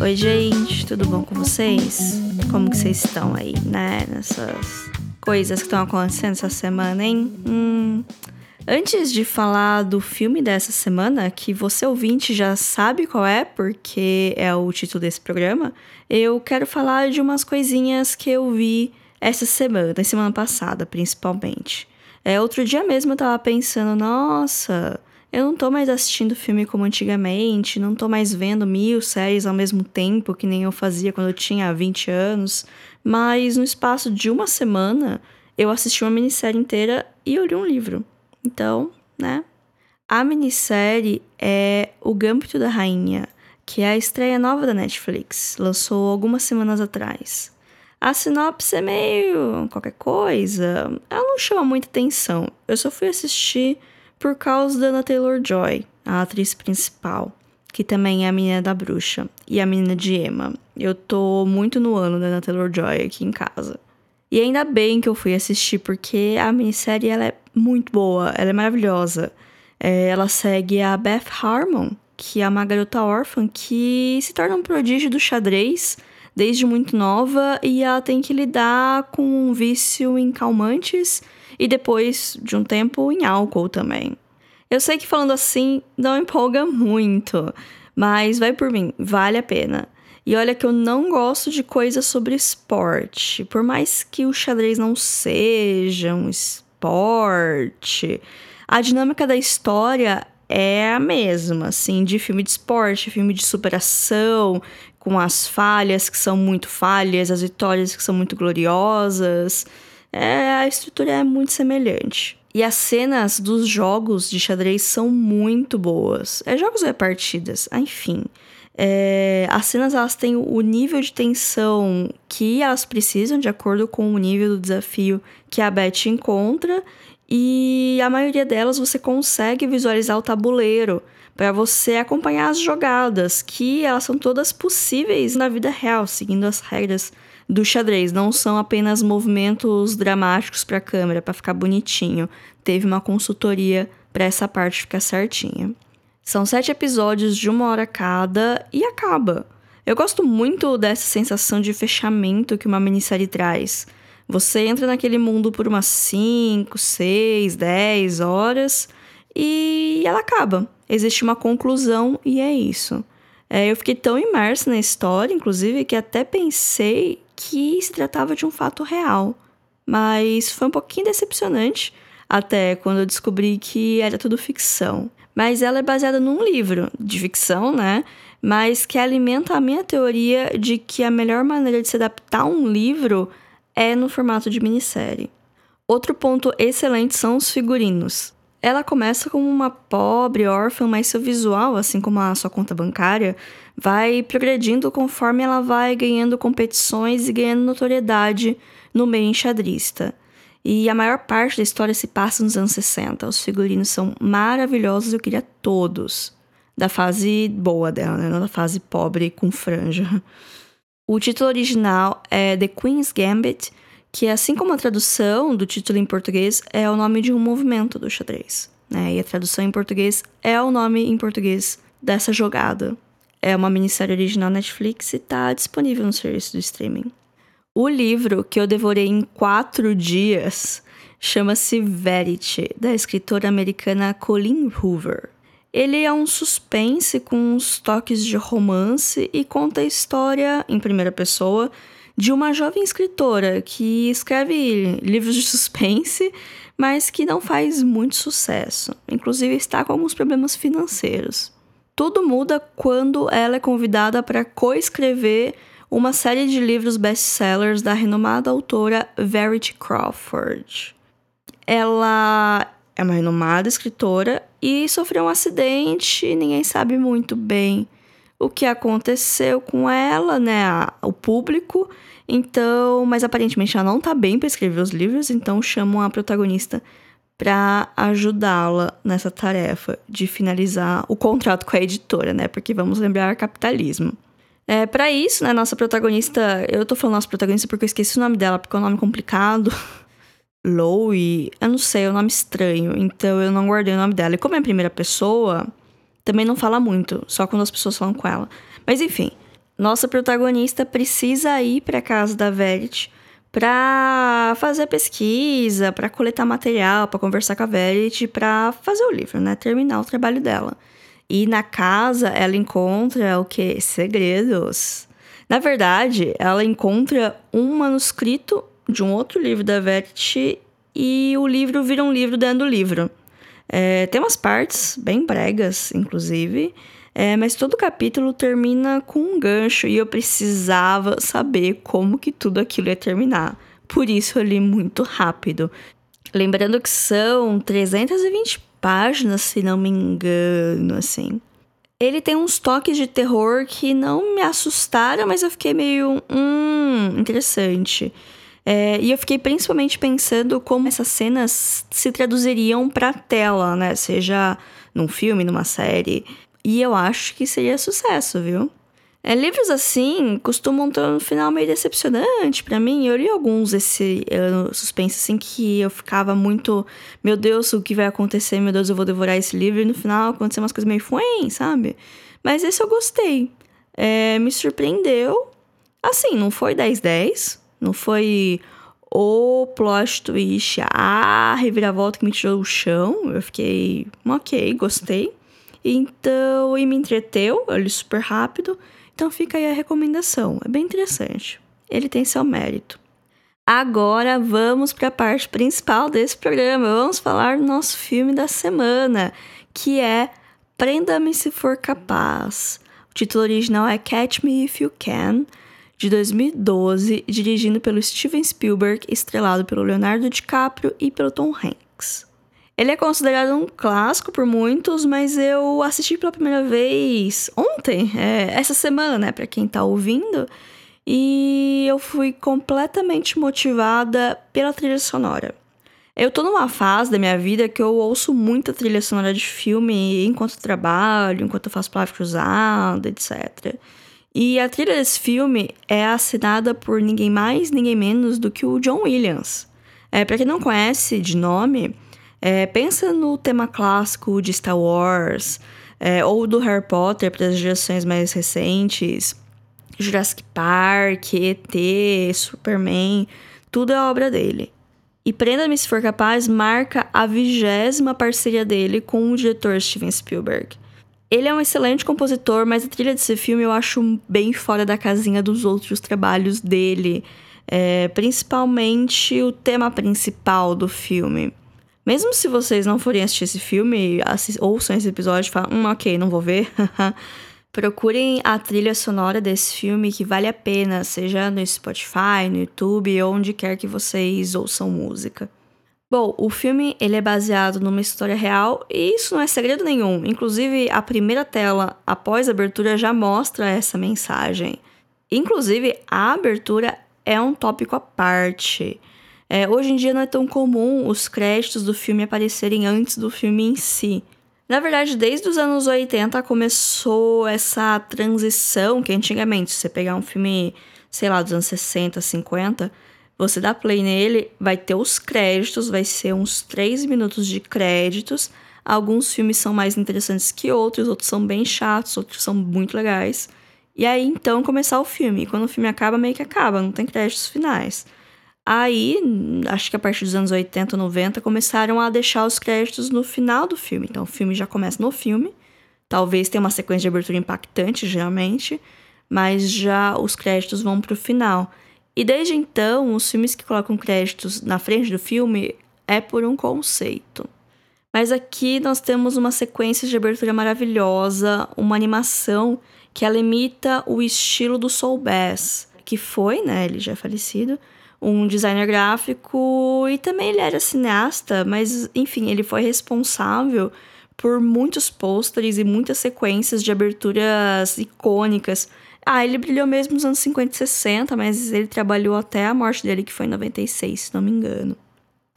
Oi, gente, tudo bom com vocês? Como que vocês estão aí, né? Nessas coisas que estão acontecendo essa semana, hein? Hum. Antes de falar do filme dessa semana, que você ouvinte já sabe qual é, porque é o título desse programa, eu quero falar de umas coisinhas que eu vi essa semana, semana passada, principalmente. É, outro dia mesmo eu tava pensando, nossa, eu não tô mais assistindo filme como antigamente, não tô mais vendo mil séries ao mesmo tempo, que nem eu fazia quando eu tinha 20 anos. Mas no espaço de uma semana, eu assisti uma minissérie inteira e li um livro. Então, né? A minissérie é O Gâmbito da Rainha, que é a estreia nova da Netflix, lançou algumas semanas atrás. A sinopse é meio qualquer coisa, ela não chama muita atenção. Eu só fui assistir por causa da Anna Taylor-Joy, a atriz principal, que também é a menina da bruxa e a menina de Emma. Eu tô muito no ano da Anna Taylor-Joy aqui em casa. E ainda bem que eu fui assistir, porque a minissérie ela é muito boa, ela é maravilhosa. É, ela segue a Beth Harmon, que é uma garota órfã que se torna um prodígio do xadrez desde muito nova e ela tem que lidar com um vício em calmantes e depois de um tempo em álcool também. Eu sei que falando assim não empolga muito, mas vai por mim, vale a pena. E olha que eu não gosto de coisas sobre esporte, por mais que o xadrez não seja um esporte, a dinâmica da história é a mesma, assim, de filme de esporte, filme de superação, com as falhas que são muito falhas, as vitórias que são muito gloriosas é, a estrutura é muito semelhante. E as cenas dos jogos de xadrez são muito boas. É jogos ou é partidas? Ah, enfim. É, as cenas elas têm o nível de tensão que elas precisam, de acordo com o nível do desafio que a Beth encontra, e a maioria delas você consegue visualizar o tabuleiro para você acompanhar as jogadas, que elas são todas possíveis na vida real, seguindo as regras do xadrez. Não são apenas movimentos dramáticos para a câmera, para ficar bonitinho. Teve uma consultoria para essa parte ficar certinha. São sete episódios de uma hora cada e acaba. Eu gosto muito dessa sensação de fechamento que uma minissérie traz. Você entra naquele mundo por umas 5, 6, 10 horas e ela acaba. Existe uma conclusão e é isso. É, eu fiquei tão imersa na história, inclusive, que até pensei que se tratava de um fato real. Mas foi um pouquinho decepcionante até quando eu descobri que era tudo ficção. Mas ela é baseada num livro de ficção, né? Mas que alimenta a minha teoria de que a melhor maneira de se adaptar a um livro é no formato de minissérie. Outro ponto excelente são os figurinos. Ela começa como uma pobre órfã, mas seu visual, assim como a sua conta bancária, vai progredindo conforme ela vai ganhando competições e ganhando notoriedade no meio enxadrista. E a maior parte da história se passa nos anos 60. Os figurinos são maravilhosos, eu queria todos. Da fase boa dela, né? Não da fase pobre com franja. O título original é The Queen's Gambit, que assim como a tradução do título em português é o nome de um movimento do xadrez. Né? E a tradução em português é o nome em português dessa jogada. É uma minissérie original Netflix e está disponível no serviço do streaming. O livro que eu devorei em quatro dias chama-se Verity, da escritora americana Colleen Hoover. Ele é um suspense com uns toques de romance e conta a história, em primeira pessoa, de uma jovem escritora que escreve livros de suspense, mas que não faz muito sucesso. Inclusive está com alguns problemas financeiros. Tudo muda quando ela é convidada para coescrever uma série de livros best-sellers da renomada autora Verity Crawford. Ela é uma renomada escritora e sofreu um acidente, ninguém sabe muito bem o que aconteceu com ela, né, o público. Então, mas aparentemente ela não tá bem para escrever os livros, então chamam a protagonista para ajudá-la nessa tarefa de finalizar o contrato com a editora, né? Porque vamos lembrar capitalismo. É, para isso, né, nossa protagonista, eu tô falando nossa protagonista porque eu esqueci o nome dela, porque é um nome complicado. Lowe, eu não sei, é um nome estranho, então eu não guardei o nome dela. E como é a primeira pessoa, também não fala muito, só quando as pessoas falam com ela. Mas enfim, nossa protagonista precisa ir para casa da Verity para fazer pesquisa, para coletar material, para conversar com a Verity, para fazer o livro, né? Terminar o trabalho dela. E na casa ela encontra o que? Segredos. Na verdade, ela encontra um manuscrito de um outro livro da Verity e o livro vira um livro dentro do livro. É, tem umas partes bem bregas, inclusive, é, mas todo capítulo termina com um gancho e eu precisava saber como que tudo aquilo ia terminar. Por isso eu li muito rápido. Lembrando que são 320 páginas, se não me engano, assim. Ele tem uns toques de terror que não me assustaram, mas eu fiquei meio. Hum, interessante. É, e eu fiquei principalmente pensando como essas cenas se traduziriam pra tela, né? Seja num filme, numa série. E eu acho que seria sucesso, viu? É, livros assim costumam ter um final meio decepcionante para mim. Eu li alguns esse uh, suspense assim que eu ficava muito, meu Deus, o que vai acontecer? Meu Deus, eu vou devorar esse livro e no final aconteceu umas coisas meio fuem, sabe? Mas esse eu gostei. É, me surpreendeu. Assim, não foi 10-10, não foi o plot twist, a reviravolta que me tirou do chão. Eu fiquei, ok, gostei. Então, e me entreteu, eu li super rápido. Então fica aí a recomendação, é bem interessante. Ele tem seu mérito. Agora vamos para a parte principal desse programa. Vamos falar do nosso filme da semana, que é Prenda-me se for capaz. O título original é Catch Me If You Can, de 2012, dirigido pelo Steven Spielberg, estrelado pelo Leonardo DiCaprio e pelo Tom Hanks. Ele é considerado um clássico por muitos, mas eu assisti pela primeira vez ontem, é, essa semana, né, para quem tá ouvindo, e eu fui completamente motivada pela trilha sonora. Eu tô numa fase da minha vida que eu ouço muita trilha sonora de filme enquanto trabalho, enquanto faço palavra cruzada, etc. E a trilha desse filme é assinada por ninguém mais, ninguém menos do que o John Williams. É, para quem não conhece de nome, é, pensa no tema clássico de Star Wars, é, ou do Harry Potter para as gerações mais recentes, Jurassic Park, ET, Superman, tudo é obra dele. E Prenda-me se for capaz marca a vigésima parceria dele com o diretor Steven Spielberg. Ele é um excelente compositor, mas a trilha desse filme eu acho bem fora da casinha dos outros trabalhos dele, é, principalmente o tema principal do filme. Mesmo se vocês não forem assistir esse filme, ouçam esse episódio e falem, hum, ok, não vou ver. Procurem a trilha sonora desse filme que vale a pena, seja no Spotify, no YouTube, onde quer que vocês ouçam música. Bom, o filme ele é baseado numa história real e isso não é segredo nenhum. Inclusive, a primeira tela após a abertura já mostra essa mensagem. Inclusive, a abertura é um tópico à parte. É, hoje em dia não é tão comum os créditos do filme aparecerem antes do filme em si. Na verdade, desde os anos 80 começou essa transição que antigamente, se você pegar um filme, sei lá, dos anos 60, 50, você dá play nele, vai ter os créditos, vai ser uns 3 minutos de créditos. Alguns filmes são mais interessantes que outros, outros são bem chatos, outros são muito legais. E aí então começar o filme. E quando o filme acaba, meio que acaba, não tem créditos finais. Aí, acho que a partir dos anos 80, 90, começaram a deixar os créditos no final do filme. Então, o filme já começa no filme. Talvez tenha uma sequência de abertura impactante, geralmente, mas já os créditos vão pro final. E desde então, os filmes que colocam créditos na frente do filme é por um conceito. Mas aqui nós temos uma sequência de abertura maravilhosa, uma animação que ela imita o estilo do Soul Bass, que foi, né, ele já é falecido, um designer gráfico e também ele era cineasta, mas enfim, ele foi responsável por muitos pôsteres e muitas sequências de aberturas icônicas. Ah, ele brilhou mesmo nos anos 50 e 60, mas ele trabalhou até a morte dele, que foi em 96, se não me engano.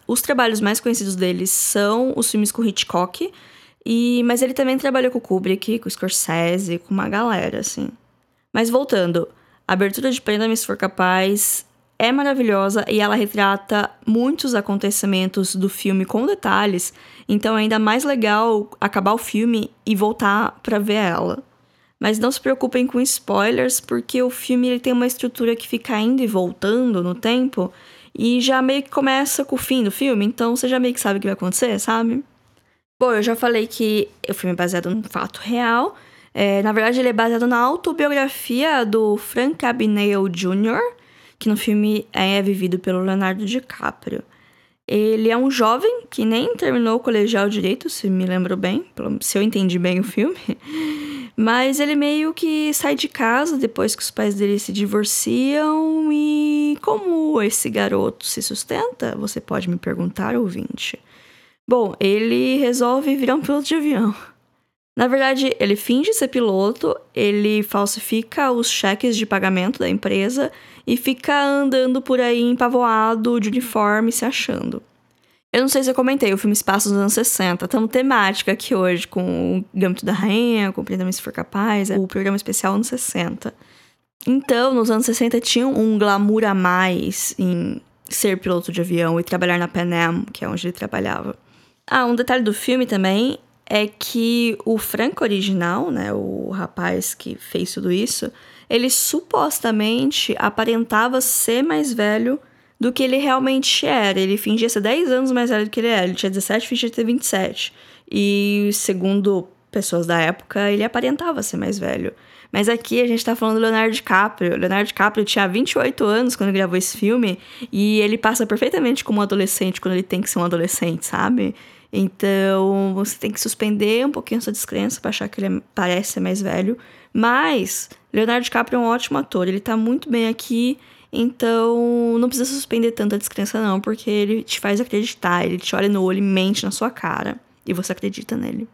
Os trabalhos mais conhecidos dele são os filmes com Hitchcock, e mas ele também trabalhou com Kubrick, com Scorsese, com uma galera, assim. Mas voltando, a abertura de Prenda-me se for capaz é maravilhosa e ela retrata muitos acontecimentos do filme com detalhes, então é ainda mais legal acabar o filme e voltar para ver ela. Mas não se preocupem com spoilers, porque o filme ele tem uma estrutura que fica indo e voltando no tempo e já meio que começa com o fim do filme, então você já meio que sabe o que vai acontecer, sabe? Bom, eu já falei que o filme é baseado num fato real. É, na verdade, ele é baseado na autobiografia do Frank Abagnale Jr., que no filme é vivido pelo Leonardo DiCaprio. Ele é um jovem que nem terminou o colegial direito, se me lembro bem, se eu entendi bem o filme. Mas ele meio que sai de casa depois que os pais dele se divorciam e como esse garoto se sustenta? Você pode me perguntar, ouvinte. Bom, ele resolve virar um piloto de avião. Na verdade, ele finge ser piloto, ele falsifica os cheques de pagamento da empresa e fica andando por aí empavoado de uniforme se achando. Eu não sei se eu comentei, o filme passa nos anos 60. Estamos temática aqui hoje com o Gâmbito da Rainha, com o Se For Capaz, o programa especial anos 60. Então, nos anos 60 tinha um glamour a mais em ser piloto de avião e trabalhar na Pan Am, que é onde ele trabalhava. Ah, um detalhe do filme também é que o Franco original, né, o rapaz que fez tudo isso, ele supostamente aparentava ser mais velho do que ele realmente era. Ele fingia ser 10 anos mais velho do que ele era. Ele tinha 17, fingia ter 27. E segundo pessoas da época, ele aparentava ser mais velho. Mas aqui a gente tá falando do Leonardo DiCaprio. Leonardo DiCaprio tinha 28 anos quando gravou esse filme e ele passa perfeitamente como um adolescente quando ele tem que ser um adolescente, sabe? Então, você tem que suspender um pouquinho sua descrença para achar que ele é, parece ser mais velho. Mas, Leonardo DiCaprio é um ótimo ator, ele tá muito bem aqui, então não precisa suspender tanta descrença não, porque ele te faz acreditar, ele te olha no olho e mente na sua cara, e você acredita nele.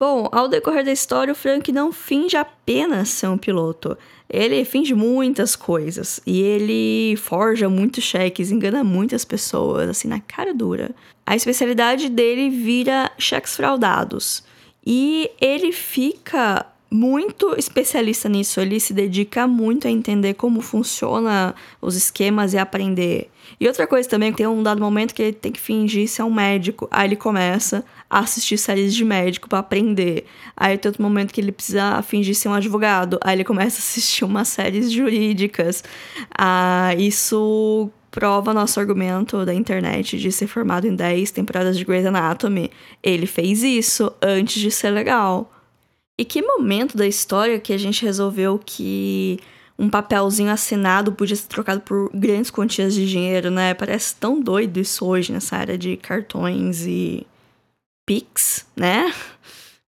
Bom, ao decorrer da história, o Frank não finge apenas ser um piloto. Ele finge muitas coisas. E ele forja muitos cheques, engana muitas pessoas, assim, na cara dura. A especialidade dele vira cheques fraudados. E ele fica muito especialista nisso. Ele se dedica muito a entender como funciona os esquemas e aprender. E outra coisa também, tem um dado momento que ele tem que fingir ser um médico. Aí ele começa assistir séries de médico para aprender. Aí tem outro momento que ele precisa fingir ser um advogado. Aí ele começa a assistir umas séries jurídicas. Ah, isso prova nosso argumento da internet de ser formado em 10 temporadas de Grey's Anatomy. Ele fez isso antes de ser legal. E que momento da história que a gente resolveu que um papelzinho assinado podia ser trocado por grandes quantias de dinheiro, né? Parece tão doido isso hoje nessa área de cartões e Pix, né?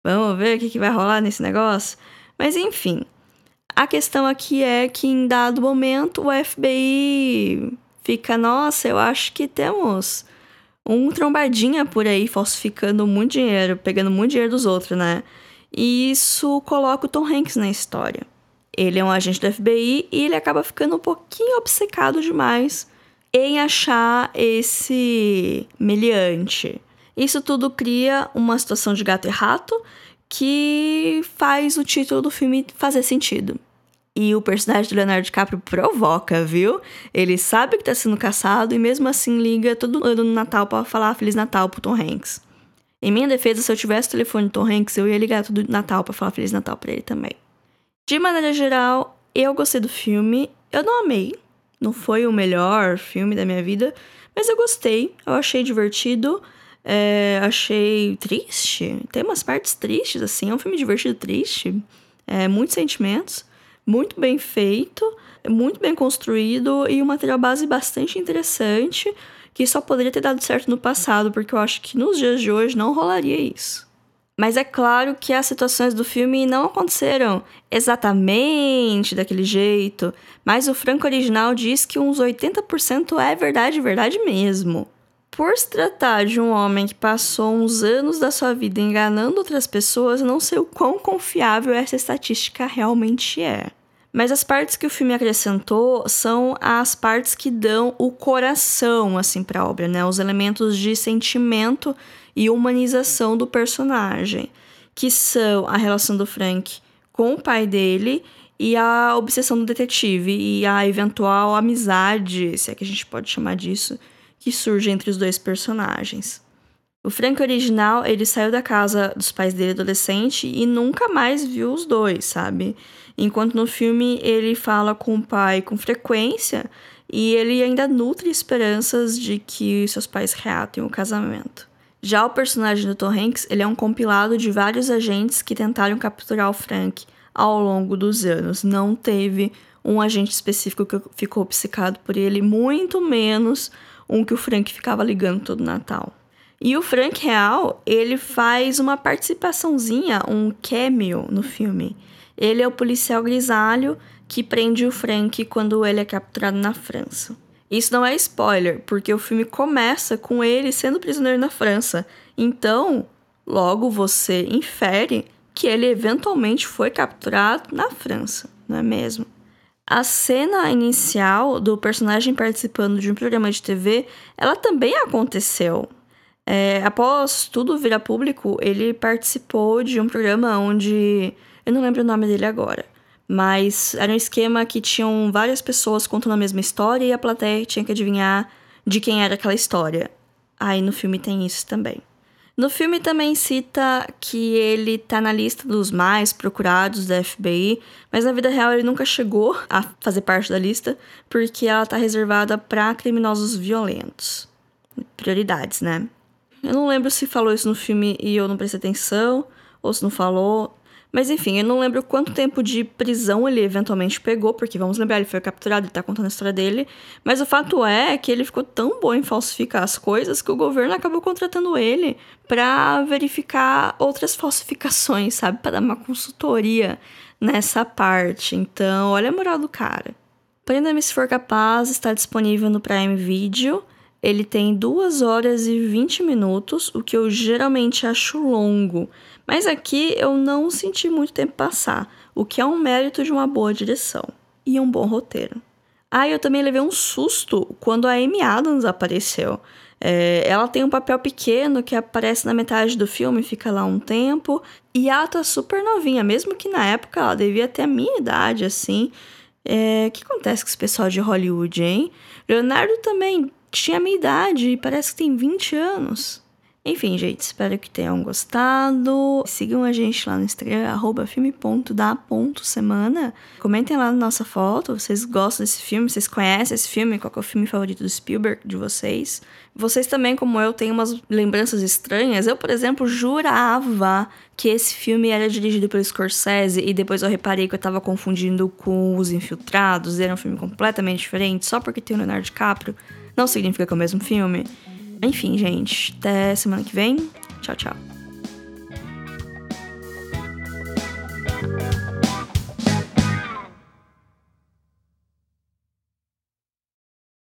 Vamos ver o que, que vai rolar nesse negócio. Mas enfim, a questão aqui é que em dado momento o FBI fica, nossa, eu acho que temos um trombadinha por aí falsificando muito dinheiro, pegando muito dinheiro dos outros, né? E isso coloca o Tom Hanks na história. Ele é um agente do FBI e ele acaba ficando um pouquinho obcecado demais em achar esse meliante. Isso tudo cria uma situação de gato e rato que faz o título do filme fazer sentido. E o personagem do Leonardo DiCaprio provoca, viu? Ele sabe que tá sendo caçado e mesmo assim liga todo ano no Natal para falar Feliz Natal pro Tom Hanks. Em minha defesa, se eu tivesse o telefone do Tom Hanks, eu ia ligar todo Natal para falar Feliz Natal para ele também. De maneira geral, eu gostei do filme. Eu não amei. Não foi o melhor filme da minha vida, mas eu gostei. Eu achei divertido. É, achei triste. Tem umas partes tristes, assim. É um filme divertido, triste. É, muitos sentimentos. Muito bem feito. Muito bem construído. E um material base bastante interessante que só poderia ter dado certo no passado, porque eu acho que nos dias de hoje não rolaria isso. Mas é claro que as situações do filme não aconteceram exatamente daquele jeito, mas o Franco original diz que uns 80% é verdade, verdade mesmo. Por se tratar de um homem que passou uns anos da sua vida enganando outras pessoas, eu não sei o quão confiável essa estatística realmente é. Mas as partes que o filme acrescentou são as partes que dão o coração assim para a obra, né? Os elementos de sentimento e humanização do personagem, que são a relação do Frank com o pai dele e a obsessão do detetive e a eventual amizade, se é que a gente pode chamar disso, que surge entre os dois personagens. O Frank original, ele saiu da casa dos pais dele adolescente e nunca mais viu os dois, sabe? Enquanto no filme ele fala com o pai com frequência e ele ainda nutre esperanças de que seus pais reatem o casamento. Já o personagem do Tom Hanks, ele é um compilado de vários agentes que tentaram capturar o Frank ao longo dos anos. Não teve um agente específico que ficou obcecado por ele, muito menos um que o Frank ficava ligando todo Natal. E o Frank Real, ele faz uma participaçãozinha, um cameo no filme. Ele é o policial grisalho que prende o Frank quando ele é capturado na França. Isso não é spoiler, porque o filme começa com ele sendo prisioneiro na França. Então, logo você infere que ele eventualmente foi capturado na França, não é mesmo? A cena inicial do personagem participando de um programa de TV, ela também aconteceu. É, após tudo virar público, ele participou de um programa onde. Eu não lembro o nome dele agora. Mas era um esquema que tinham várias pessoas contando a mesma história e a plateia tinha que adivinhar de quem era aquela história. Aí no filme tem isso também. No filme também cita que ele tá na lista dos mais procurados da FBI, mas na vida real ele nunca chegou a fazer parte da lista, porque ela tá reservada para criminosos violentos. Prioridades, né? Eu não lembro se falou isso no filme e eu não prestei atenção, ou se não falou. Mas enfim, eu não lembro quanto tempo de prisão ele eventualmente pegou, porque vamos lembrar, ele foi capturado, ele tá contando a história dele. Mas o fato é que ele ficou tão bom em falsificar as coisas que o governo acabou contratando ele para verificar outras falsificações, sabe? Para dar uma consultoria nessa parte. Então, olha a moral do cara. Prenda-me se for capaz, está disponível no Prime Video. Ele tem 2 horas e 20 minutos, o que eu geralmente acho longo. Mas aqui eu não senti muito tempo passar, o que é um mérito de uma boa direção e um bom roteiro. Ah, eu também levei um susto quando a Amy Adams apareceu. É, ela tem um papel pequeno que aparece na metade do filme, fica lá um tempo, e ela tá super novinha, mesmo que na época ela devia ter a minha idade, assim. É, o que acontece com esse pessoal de Hollywood, hein? Leonardo também tinha a minha idade e parece que tem 20 anos. Enfim, gente, espero que tenham gostado. Sigam a gente lá no Instagram, arroba filme.da.semana. Comentem lá na nossa foto, vocês gostam desse filme, vocês conhecem esse filme, qual é o filme favorito do Spielberg de vocês. Vocês também, como eu, têm umas lembranças estranhas. Eu, por exemplo, jurava que esse filme era dirigido pelo Scorsese e depois eu reparei que eu tava confundindo com Os Infiltrados, era um filme completamente diferente, só porque tem o Leonardo DiCaprio. Não significa que é o mesmo filme. Enfim, gente, até semana que vem. Tchau, tchau.